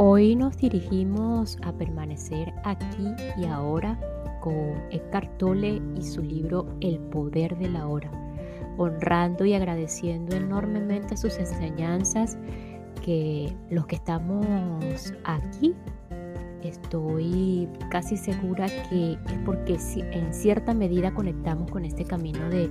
Hoy nos dirigimos a permanecer aquí y ahora con Eckhart Tolle y su libro El poder de la hora, honrando y agradeciendo enormemente sus enseñanzas que los que estamos aquí estoy casi segura que es porque en cierta medida conectamos con este camino de,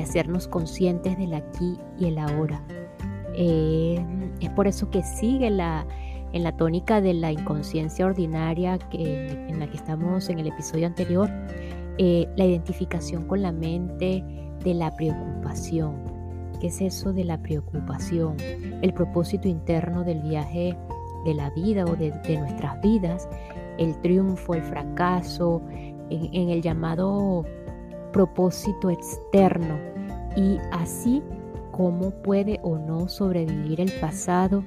hacernos conscientes del aquí y el ahora. Eh, es por eso que sigue la, en la tónica de la inconsciencia ordinaria que, en la que estamos en el episodio anterior, eh, la identificación con la mente de la preocupación. ¿Qué es eso de la preocupación? El propósito interno del viaje de la vida o de, nuestras vidas, el triunfo, el fracaso, en, el llamado propósito externo y así cómo puede o no sobrevivir el pasado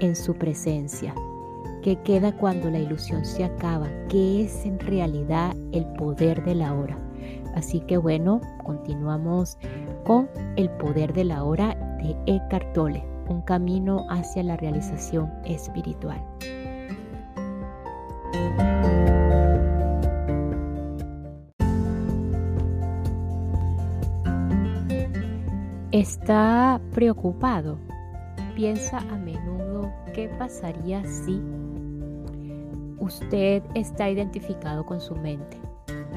en su presencia. ¿Qué queda cuando la ilusión se acaba? ¿Qué es en realidad el poder de la hora? Así que bueno, continuamos con el poder de la hora de Eckhart Tolle un camino hacia la realización espiritual. ¿Está preocupado? Piensa a menudo qué pasaría si usted está identificado con su mente,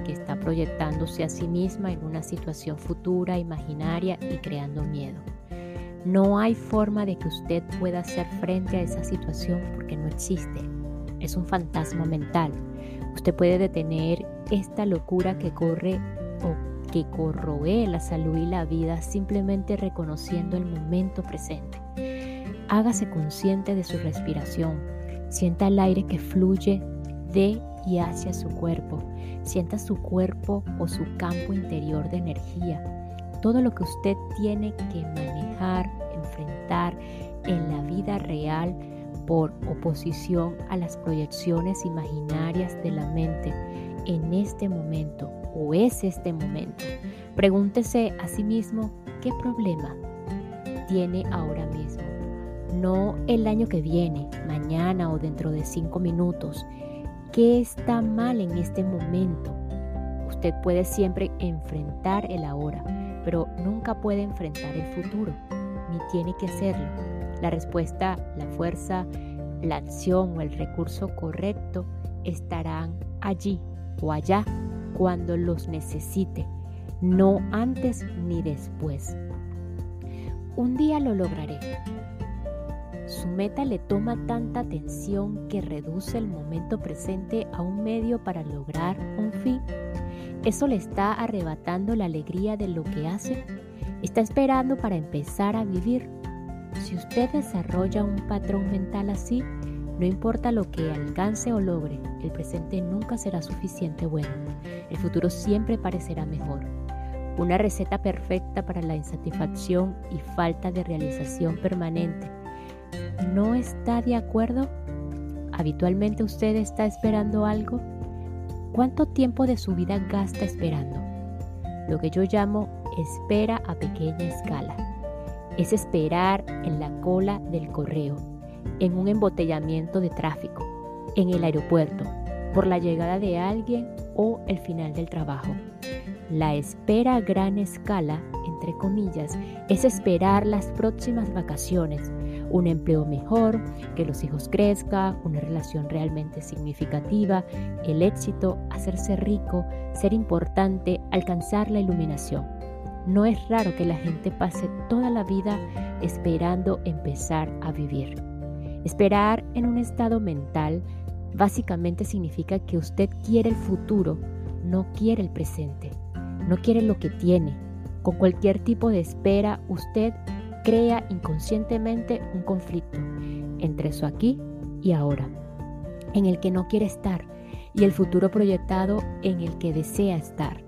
que está proyectándose a sí misma en una situación futura, imaginaria y creando miedo. No hay forma de que usted pueda hacer frente a esa situación porque no existe. Es un fantasma mental. Usted puede detener esta locura que corre o que corroe la salud y la vida simplemente reconociendo el momento presente. Hágase consciente de su respiración. Sienta el aire que fluye de y hacia su cuerpo. Sienta su cuerpo o su campo interior de energía todo lo que usted tiene que manejar, enfrentar en la vida real por oposición a las proyecciones imaginarias de la mente en este momento o es este momento. Pregúntese a sí mismo qué problema tiene ahora mismo. No el año que viene, mañana o dentro de cinco minutos. ¿Qué está mal en este momento? Usted puede siempre enfrentar el ahora pero nunca puede enfrentar el futuro, ni tiene que hacerlo. La respuesta, la fuerza, la acción o el recurso correcto estarán allí o allá cuando los necesite, no antes ni después. Un día lo lograré. Su meta le toma tanta atención que reduce el momento presente a un medio para lograr un fin eso le está arrebatando la alegría de lo que hace. Está esperando para empezar a vivir. Si usted desarrolla un patrón mental así, no importa lo que alcance o logre, el presente nunca será suficiente bueno. El futuro siempre parecerá mejor. Una receta perfecta para la insatisfacción y falta de realización permanente. ¿No está de acuerdo? ¿Habitualmente usted está esperando algo? ¿Cuánto tiempo de su vida gasta esperando? Lo que yo llamo espera a pequeña escala. Es esperar en la cola del correo, en un embotellamiento de tráfico, en el aeropuerto, por la llegada de alguien o el final del trabajo. La espera a gran escala, entre comillas, es esperar las próximas vacaciones, un empleo mejor, que los hijos crezcan, una relación realmente significativa, el éxito, hacerse rico, ser importante, alcanzar la iluminación. No es raro que la gente pase toda la vida esperando empezar a vivir. Esperar en un estado mental básicamente significa que usted quiere el futuro, no quiere el presente, no quiere lo que tiene, Con cualquier tipo de espera, usted crea inconscientemente un conflicto entre su aquí y ahora, en el que no quiere estar, y el futuro proyectado en el que desea estar.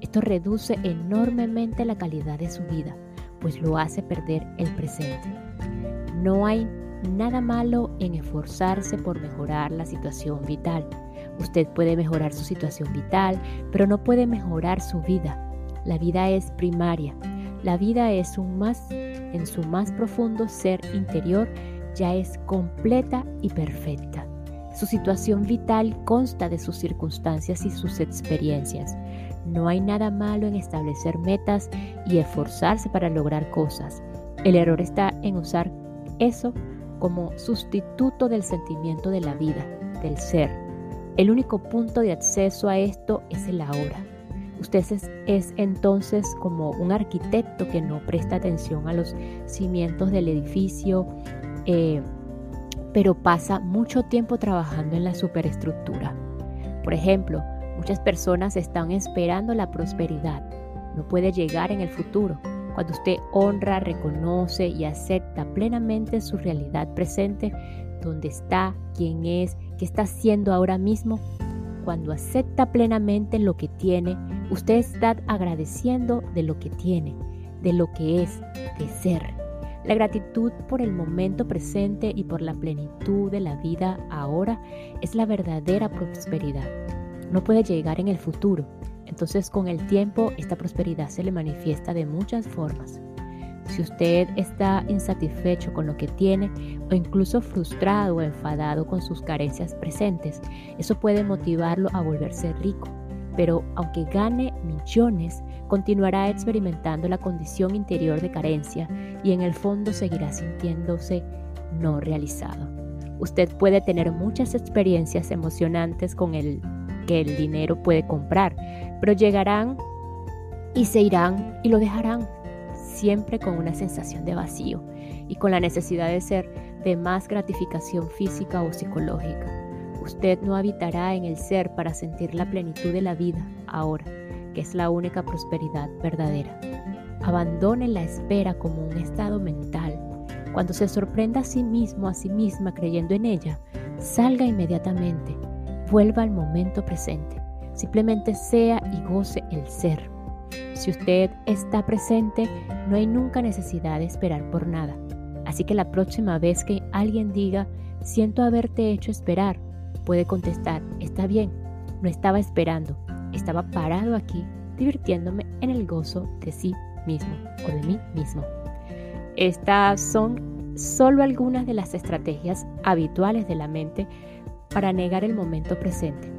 Esto reduce enormemente la calidad de su vida, pues lo hace perder el presente. No hay nada malo en esforzarse por mejorar la situación vital. Usted puede mejorar su situación vital, pero no puede mejorar su vida. La vida es primaria. La vida es un más en su más profundo ser interior ya es completa y perfecta. Su situación vital consta de sus circunstancias y sus experiencias. No hay nada malo en establecer metas y esforzarse para lograr cosas. El error está en usar eso como sustituto del sentimiento de la vida, del ser. El único punto de acceso a esto es el ahora. Usted es, entonces como un arquitecto que no presta atención a los cimientos del edificio, eh, pero pasa mucho tiempo trabajando en la superestructura. Por ejemplo, muchas personas están esperando la prosperidad. No puede llegar en el futuro. Cuando usted honra, reconoce y acepta plenamente su realidad presente, donde está, quién es, qué está haciendo ahora mismo, cuando acepta plenamente lo que tiene, usted está agradeciendo de lo que tiene, de lo que es, de ser. La gratitud por el momento presente y por la plenitud de la vida ahora es la verdadera prosperidad. No puede llegar en el futuro, entonces con el tiempo esta prosperidad se le manifiesta de muchas formas. Si usted está insatisfecho con lo que tiene o incluso frustrado o enfadado con sus carencias presentes, eso puede motivarlo a volverse rico. Pero aunque gane millones, continuará experimentando la condición interior de carencia y en el fondo seguirá sintiéndose no realizado. Usted puede tener muchas experiencias emocionantes con el que el dinero puede comprar, pero llegarán y se irán y lo dejarán siempre con una sensación de vacío y con la necesidad de ser de más gratificación física o psicológica. Usted no habitará en el ser para sentir la plenitud de la vida ahora, que es la única prosperidad verdadera. Abandone la espera como un estado mental. Cuando se sorprenda a sí mismo, a sí misma creyendo en ella, salga inmediatamente, vuelva al momento presente. Simplemente sea y goce el ser. Si usted está presente, no hay nunca necesidad de esperar por nada. Así que la próxima vez que alguien diga, siento haberte hecho esperar, puede contestar, está bien, no estaba esperando, estaba parado aquí divirtiéndome en el gozo de sí mismo o de mí mismo. Estas son solo algunas de las estrategias habituales de la mente para negar el momento presente,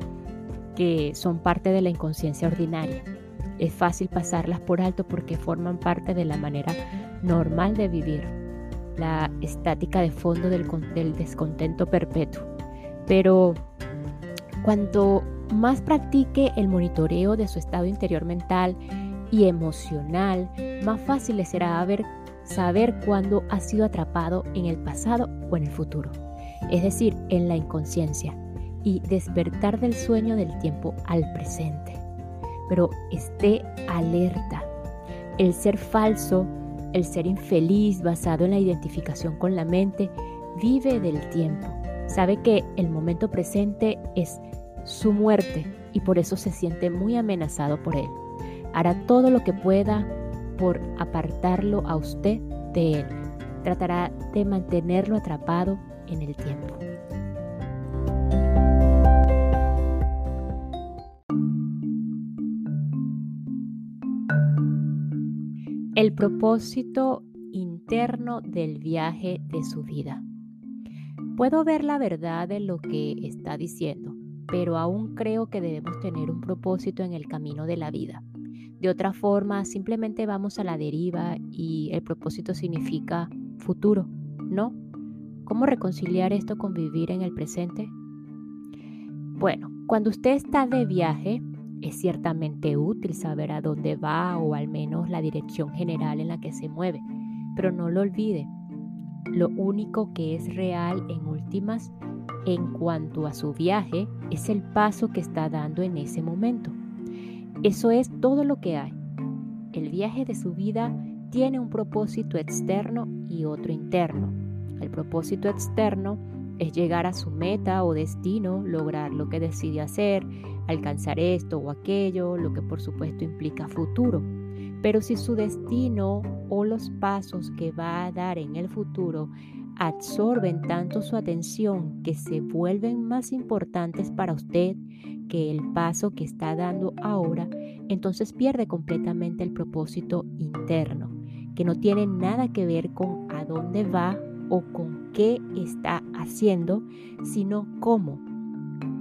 que son parte de la inconsciencia ordinaria. Es fácil pasarlas por alto porque forman parte de la manera normal de vivir, la estática de fondo del, descontento perpetuo. Pero cuanto más practique el monitoreo de su estado interior mental y emocional, más fácil le será saber cuándo ha sido atrapado en el pasado o en el futuro, es decir, en la inconsciencia, y despertar del sueño del tiempo al presente pero esté alerta. El ser falso, el ser infeliz basado en la identificación con la mente, vive del tiempo. Sabe que el momento presente es su muerte y por eso se siente muy amenazado por él. Hará todo lo que pueda por apartarlo a usted de él. Tratará de mantenerlo atrapado en el tiempo. el propósito interno del viaje de su vida. Puedo ver la verdad de lo que está diciendo, pero aún creo que debemos tener un propósito en el camino de la vida. De otra forma, simplemente vamos a la deriva y el propósito significa futuro, ¿no? ¿Cómo reconciliar esto con vivir en el presente? Bueno, cuando usted está de viaje, es ciertamente útil saber a dónde va o al menos la dirección general en la que se mueve, pero no lo olvide. Lo único que es real en últimas en cuanto a su viaje es el paso que está dando en ese momento. Eso es todo lo que hay. el viaje de su vida tiene un propósito externo y otro interno. El propósito externo es llegar a su meta o destino, lograr lo que decide hacer, alcanzar esto o aquello, lo que por supuesto implica futuro. Pero si su destino o los pasos que va a dar en el futuro absorben tanto su atención que se vuelven más importantes para usted que el paso que está dando ahora, entonces pierde completamente el propósito interno, que no tiene nada que ver con a dónde va o con qué está haciendo, sino cómo.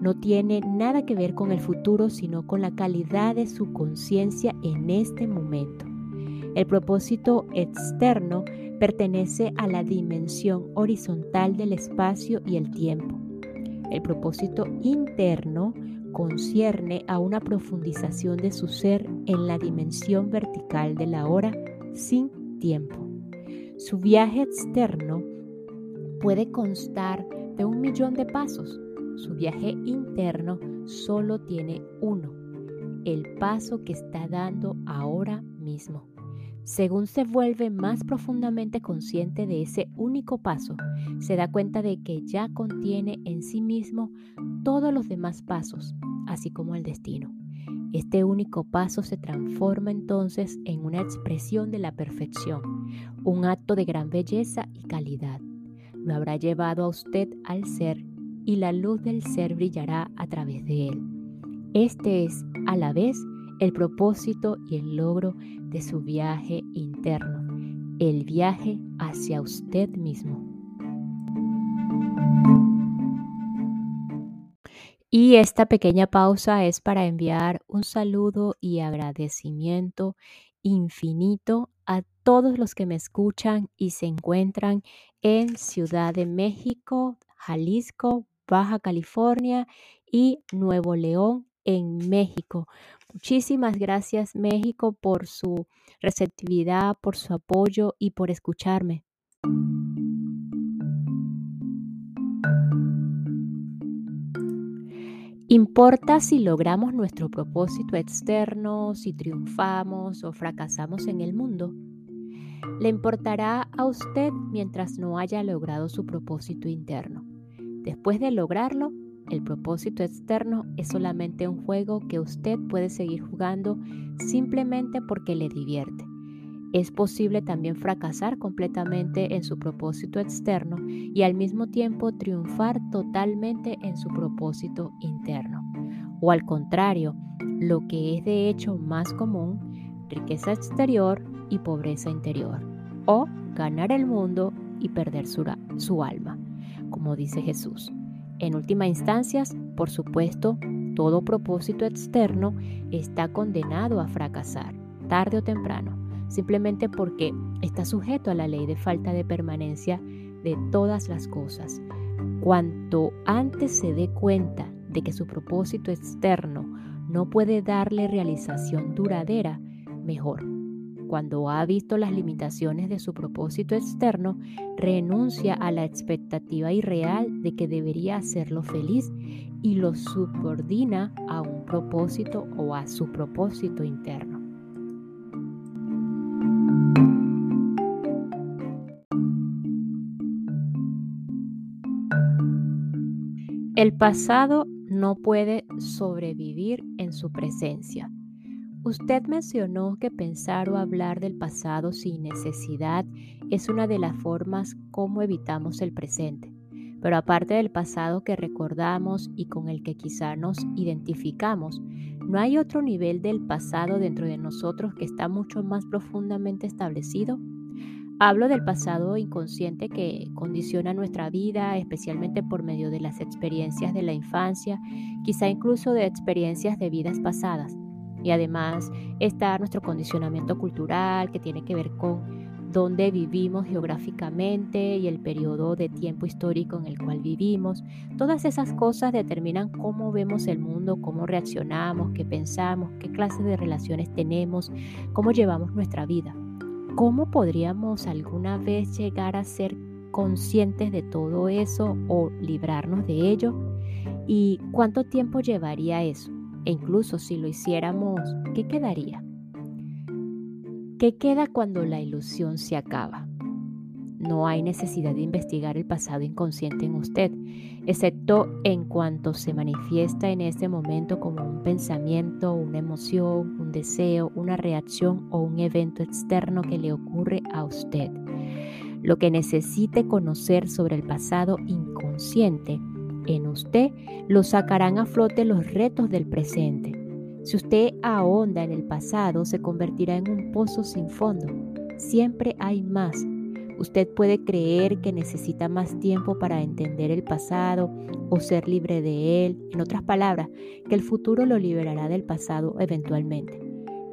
No tiene nada que ver con el futuro, sino con la calidad de su conciencia en este momento. El propósito externo pertenece a la dimensión horizontal del espacio y el tiempo. El propósito interno concierne a una profundización de su ser en la dimensión vertical de la hora sin tiempo. Su viaje externo puede constar de un millón de pasos. Su viaje interno solo tiene uno, el paso que está dando ahora mismo. Según se vuelve más profundamente consciente de ese único paso, se da cuenta de que ya contiene en sí mismo todos los demás pasos, así como el destino. Este único paso se transforma entonces en una expresión de la perfección, un acto de gran belleza y calidad. Lo habrá llevado a usted al ser y la luz del ser brillará a través de él. Este es, a la vez, el propósito y el logro de su viaje interno, el viaje hacia usted mismo. Y esta pequeña pausa es para enviar un saludo y agradecimiento infinito a todos los que me escuchan y se encuentran en Ciudad de México, Jalisco, Baja California y Nuevo León en México. Muchísimas gracias México por su receptividad, por su apoyo y por escucharme. Importa si logramos nuestro propósito externo, si triunfamos o fracasamos en el mundo. Le importará a usted mientras no haya logrado su propósito interno. Después de lograrlo, el propósito externo es solamente un juego que usted puede seguir jugando simplemente porque le divierte. Es posible también fracasar completamente en su propósito externo y al mismo tiempo triunfar totalmente en su propósito interno. O al contrario, lo que es de hecho más común, riqueza exterior y pobreza interior. O ganar el mundo y perder su, su alma, como dice Jesús. En última instancia, por supuesto, todo propósito externo está condenado a fracasar, tarde o temprano, simplemente porque está sujeto a la ley de falta de permanencia de todas las cosas. Cuanto antes se dé cuenta de que su propósito externo no puede darle realización duradera, mejor cuando ha visto las limitaciones de su propósito externo, renuncia a la expectativa irreal de que debería hacerlo feliz y lo subordina a un propósito o a su propósito interno. El pasado no puede sobrevivir en su presencia. Usted mencionó que pensar o hablar del pasado sin necesidad es una de las formas como evitamos el presente. Pero aparte del pasado que recordamos y con el que quizá nos identificamos, ¿no hay otro nivel del pasado dentro de nosotros que está mucho más profundamente establecido? Hablo del pasado inconsciente que condiciona nuestra vida, especialmente por medio de las experiencias de la infancia, quizá incluso de experiencias de vidas pasadas. Y además está nuestro condicionamiento cultural que tiene que ver con dónde vivimos geográficamente y el periodo de tiempo histórico en el cual vivimos. Todas esas cosas determinan cómo vemos el mundo, cómo reaccionamos, qué pensamos, qué clases de relaciones tenemos, cómo llevamos nuestra vida. ¿Cómo podríamos alguna vez llegar a ser conscientes de todo eso o librarnos de ello? ¿Y cuánto tiempo llevaría eso? E incluso si lo hiciéramos, ¿qué quedaría? ¿Qué queda cuando la ilusión se acaba? No hay necesidad de investigar el pasado inconsciente en usted, excepto en cuanto se manifiesta en ese momento como un pensamiento, una emoción, un deseo, una reacción o un evento externo que le ocurre a usted. Lo que necesite conocer sobre el pasado inconsciente en usted lo sacarán a flote los retos del presente. Si usted ahonda en el pasado, se convertirá en un pozo sin fondo. Siempre hay más Usted puede creer que necesita más tiempo para entender el pasado o ser libre de él. En otras palabras, que el futuro lo liberará del pasado eventualmente.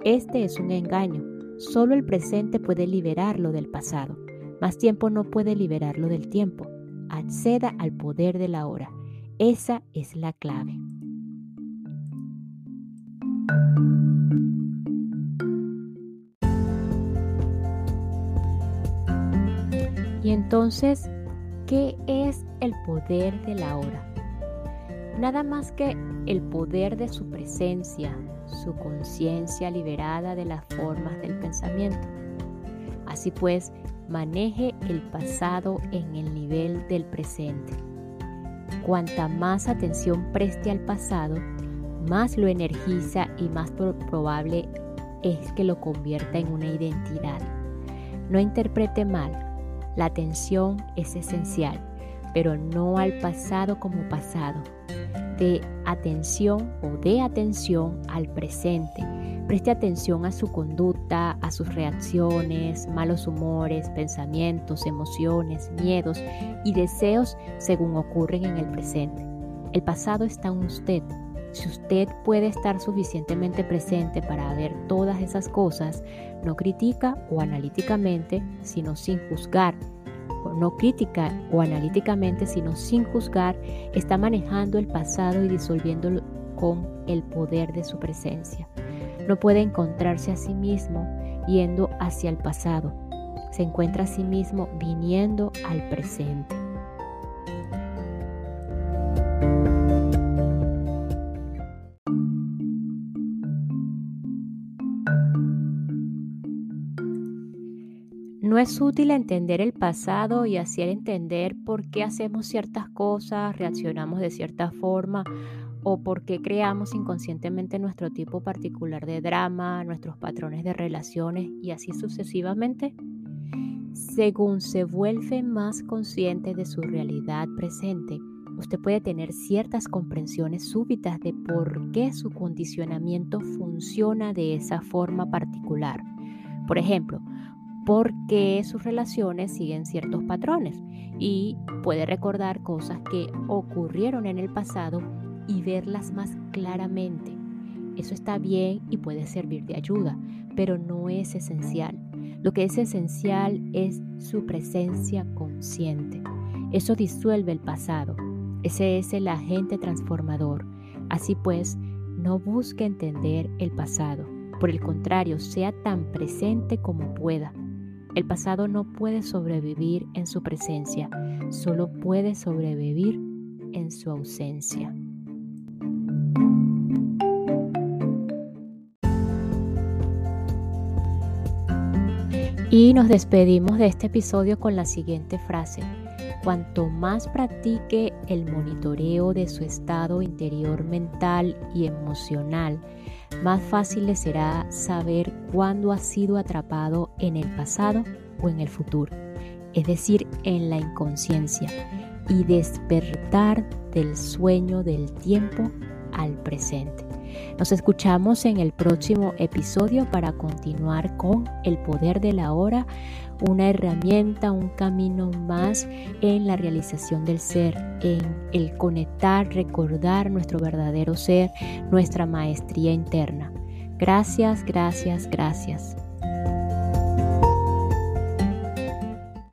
Este es un engaño. Solo el presente puede liberarlo del pasado. Más tiempo no puede liberarlo del tiempo. Acceda al poder de la hora. Esa es la clave. Y entonces, ¿qué es el poder de la hora? Nada más que el poder de su presencia, su conciencia liberada de las formas del pensamiento. Así pues, maneje el pasado en el nivel del presente. Cuanta más atención preste al pasado, más lo energiza y más probable es que lo convierta en una identidad. No interprete mal, la atención es esencial, pero no al pasado como pasado. De atención o de atención al presente. Preste atención a su conducta, a sus reacciones, malos humores, pensamientos, emociones, miedos y deseos según ocurren en el presente. El pasado está en usted. Si usted puede estar suficientemente presente para ver todas esas cosas, no critica o analíticamente, sino sin juzgar. No crítica o analíticamente, sino sin juzgar, está manejando el pasado y disolviéndolo con el poder de su presencia. No puede encontrarse a sí mismo yendo hacia el pasado. Se encuentra a sí mismo viniendo al presente. No es útil entender el pasado y hacer entender por qué hacemos ciertas cosas, reaccionamos de cierta forma o por qué creamos inconscientemente nuestro tipo particular de drama, nuestros patrones de relaciones y así sucesivamente. Según se vuelve más consciente de su realidad presente, usted puede tener ciertas comprensiones súbitas de por qué su condicionamiento funciona de esa forma particular. Por ejemplo, porque sus relaciones siguen ciertos patrones y puede recordar cosas que ocurrieron en el pasado y verlas más claramente. Eso está bien y puede servir de ayuda, pero no es esencial. Lo que es esencial es su presencia consciente. Eso disuelve el pasado. Ese es el agente transformador. Así pues, no busque entender el pasado. Por el contrario, sea tan presente como pueda. El pasado no puede sobrevivir en su presencia, solo puede sobrevivir en su ausencia. Y nos despedimos de este episodio con la siguiente frase. Cuanto más practique el monitoreo de su estado interior mental y emocional, más fácil le será saber cuándo ha sido atrapado en el pasado o en el futuro, es decir, en la inconsciencia, y despertar del sueño del tiempo al presente. Nos escuchamos en el próximo episodio para continuar con el poder de la hora, una herramienta, un camino más en la realización del ser, en el conectar, recordar nuestro verdadero ser, nuestra maestría interna. Gracias, gracias, gracias.